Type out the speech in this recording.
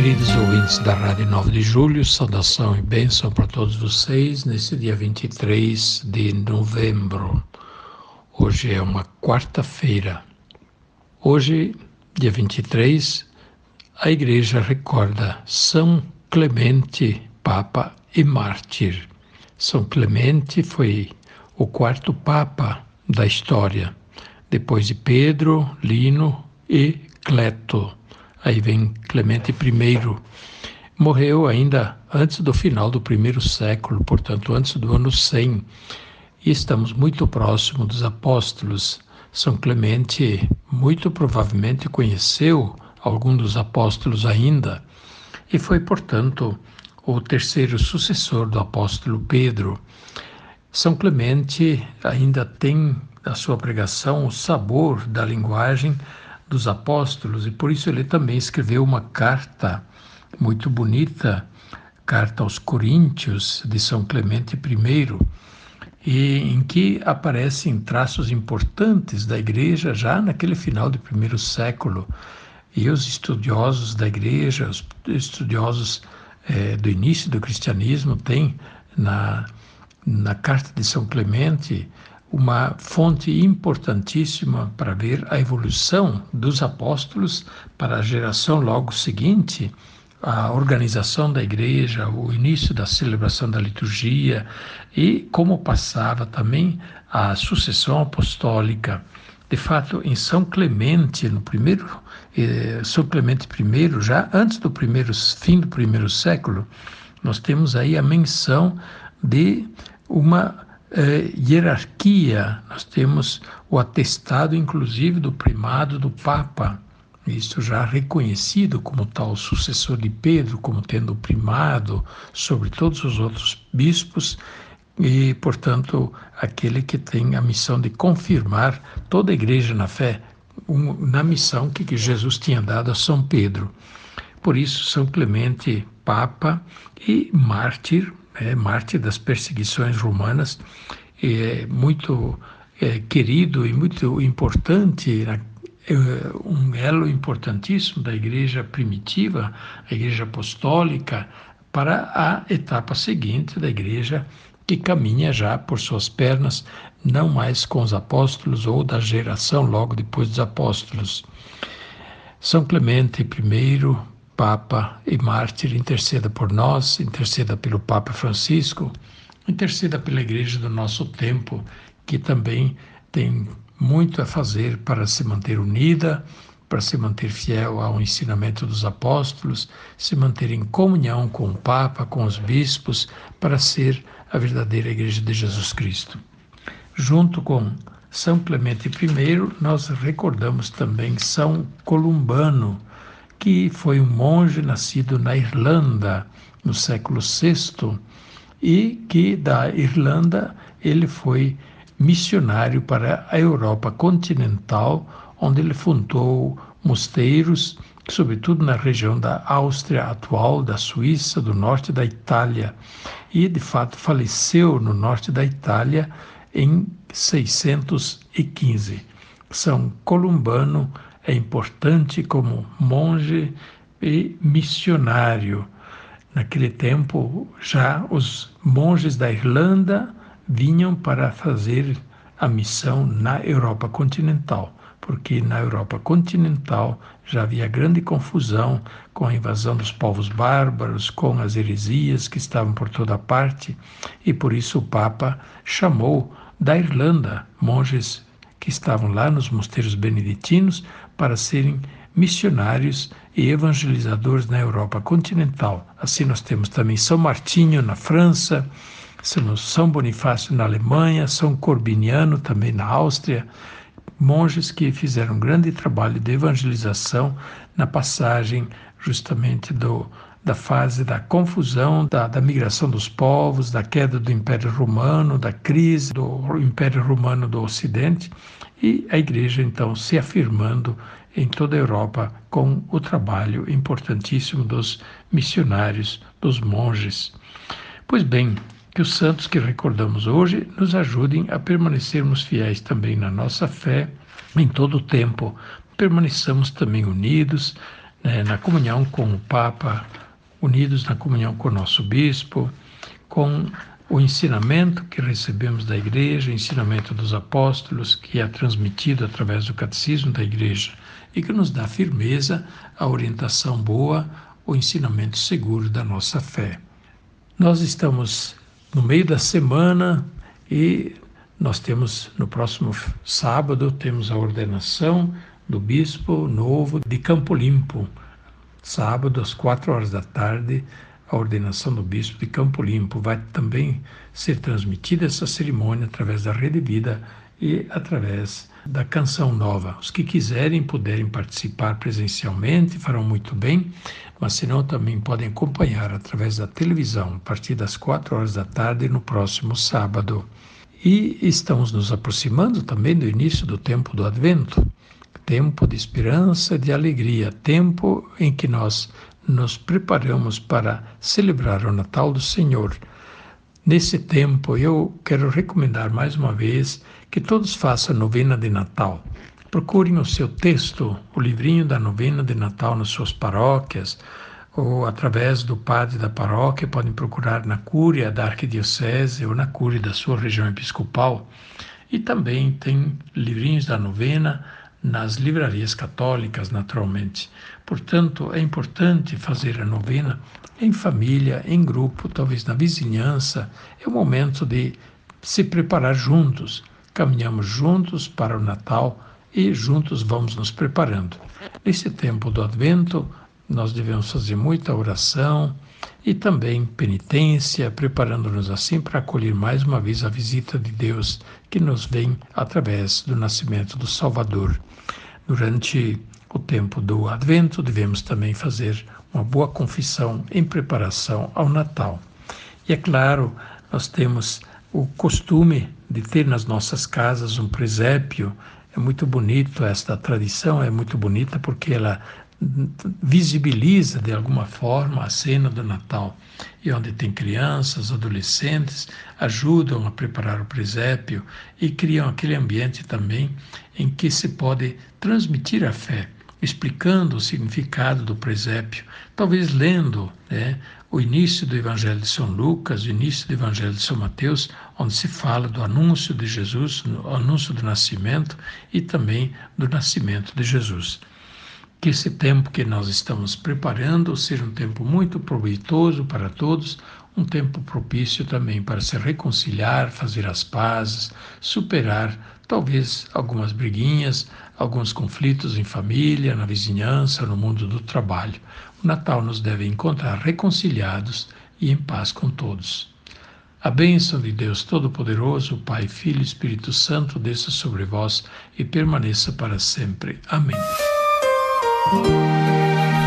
Queridos ouvintes da Rádio 9 de Julho, saudação e bênção para todos vocês nesse dia 23 de novembro. Hoje é uma quarta-feira. Hoje, dia 23, a Igreja recorda São Clemente, Papa e Mártir. São Clemente foi o quarto Papa da história, depois de Pedro, Lino e Cleto. Aí vem Clemente I. Morreu ainda antes do final do primeiro século, portanto, antes do ano 100 e estamos muito próximo dos apóstolos. São Clemente muito provavelmente conheceu algum dos apóstolos ainda e foi, portanto, o terceiro sucessor do apóstolo Pedro. São Clemente ainda tem na sua pregação o sabor da linguagem dos apóstolos e por isso ele também escreveu uma carta muito bonita, carta aos Coríntios de São Clemente I e em que aparecem traços importantes da igreja já naquele final do primeiro século. E os estudiosos da igreja, os estudiosos eh, do início do cristianismo, têm na, na carta de São Clemente uma fonte importantíssima para ver a evolução dos apóstolos para a geração logo seguinte a organização da igreja, o início da celebração da liturgia e como passava também a sucessão apostólica. De fato, em São Clemente, no primeiro eh, São Clemente I, já antes do primeiro fim do primeiro século, nós temos aí a menção de uma eh, hierarquia. Nós temos o atestado, inclusive, do primado do Papa isto já reconhecido como tal sucessor de Pedro, como tendo primado sobre todos os outros bispos, e, portanto, aquele que tem a missão de confirmar toda a igreja na fé, um, na missão que, que Jesus tinha dado a São Pedro. Por isso, São Clemente, Papa e mártir, é, mártir das perseguições romanas, é muito é, querido e muito importante é, um elo importantíssimo da igreja primitiva, a igreja apostólica, para a etapa seguinte da igreja que caminha já por suas pernas, não mais com os apóstolos ou da geração logo depois dos apóstolos. São Clemente I, Papa e Mártir, interceda por nós, interceda pelo Papa Francisco, interceda pela igreja do nosso tempo, que também tem muito a fazer para se manter unida, para se manter fiel ao ensinamento dos apóstolos, se manter em comunhão com o Papa, com os bispos, para ser a verdadeira Igreja de Jesus Cristo. Junto com São Clemente I, nós recordamos também São Columbano, que foi um monge nascido na Irlanda no século VI e que da Irlanda ele foi missionário para a Europa continental, onde ele fundou mosteiros, sobretudo na região da Áustria atual, da Suíça, do norte da Itália, e de fato faleceu no norte da Itália em 615. São Columbano é importante como monge e missionário. Naquele tempo, já os monges da Irlanda vinham para fazer a missão na Europa continental, porque na Europa continental já havia grande confusão com a invasão dos povos bárbaros, com as heresias que estavam por toda parte, e por isso o Papa chamou da Irlanda monges que estavam lá nos mosteiros beneditinos para serem missionários e evangelizadores na Europa continental. Assim nós temos também São Martinho na França, são Bonifácio na Alemanha, São Corbiniano também na Áustria, monges que fizeram um grande trabalho de evangelização na passagem justamente do, da fase da confusão, da, da, migração dos povos, da queda do Império Romano, da crise do Império Romano do Ocidente, e a Igreja então se afirmando em toda a Europa com o trabalho importantíssimo dos missionários, dos monges. Pois bem, que os santos que recordamos hoje nos ajudem a permanecermos fiéis também na nossa fé em todo o tempo. Permaneçamos também unidos né, na comunhão com o Papa, unidos na comunhão com o nosso bispo, com o ensinamento que recebemos da Igreja, o ensinamento dos apóstolos, que é transmitido através do catecismo da Igreja e que nos dá firmeza, a orientação boa, o ensinamento seguro da nossa fé. Nós estamos no meio da semana e nós temos no próximo sábado temos a ordenação do bispo novo de Campo Limpo. Sábado às quatro horas da tarde, a ordenação do bispo de Campo Limpo vai também ser transmitida essa cerimônia através da Rede Vida e através da Canção Nova. Os que quiserem, puderem participar presencialmente, farão muito bem, mas se não, também podem acompanhar através da televisão, a partir das quatro horas da tarde, no próximo sábado. E estamos nos aproximando também do início do tempo do Advento tempo de esperança, de alegria, tempo em que nós nos preparamos para celebrar o Natal do Senhor. Nesse tempo, eu quero recomendar mais uma vez que todos façam a novena de Natal. Procurem o seu texto, o livrinho da novena de Natal nas suas paróquias, ou através do padre da paróquia, podem procurar na cúria da arquidiocese ou na cúria da sua região episcopal. E também tem livrinhos da novena nas livrarias católicas, naturalmente. Portanto, é importante fazer a novena em família, em grupo, talvez na vizinhança. É o momento de se preparar juntos caminhamos juntos para o Natal e juntos vamos nos preparando. Nesse tempo do Advento, nós devemos fazer muita oração e também penitência, preparando-nos assim para acolher mais uma vez a visita de Deus que nos vem através do nascimento do Salvador. Durante o tempo do Advento, devemos também fazer uma boa confissão em preparação ao Natal. E é claro, nós temos o costume de ter nas nossas casas um presépio. É muito bonito esta tradição, é muito bonita porque ela visibiliza de alguma forma a cena do Natal e onde tem crianças, adolescentes, ajudam a preparar o presépio e criam aquele ambiente também em que se pode transmitir a fé explicando o significado do presépio, talvez lendo né, o início do Evangelho de São Lucas, o início do Evangelho de São Mateus, onde se fala do anúncio de Jesus, o anúncio do nascimento e também do nascimento de Jesus. Que esse tempo que nós estamos preparando seja um tempo muito proveitoso para todos, um tempo propício também para se reconciliar, fazer as pazes, superar talvez algumas briguinhas, alguns conflitos em família, na vizinhança, no mundo do trabalho. O Natal nos deve encontrar reconciliados e em paz com todos. A bênção de Deus Todo-Poderoso, Pai, Filho e Espírito Santo, desça sobre vós e permaneça para sempre. Amém.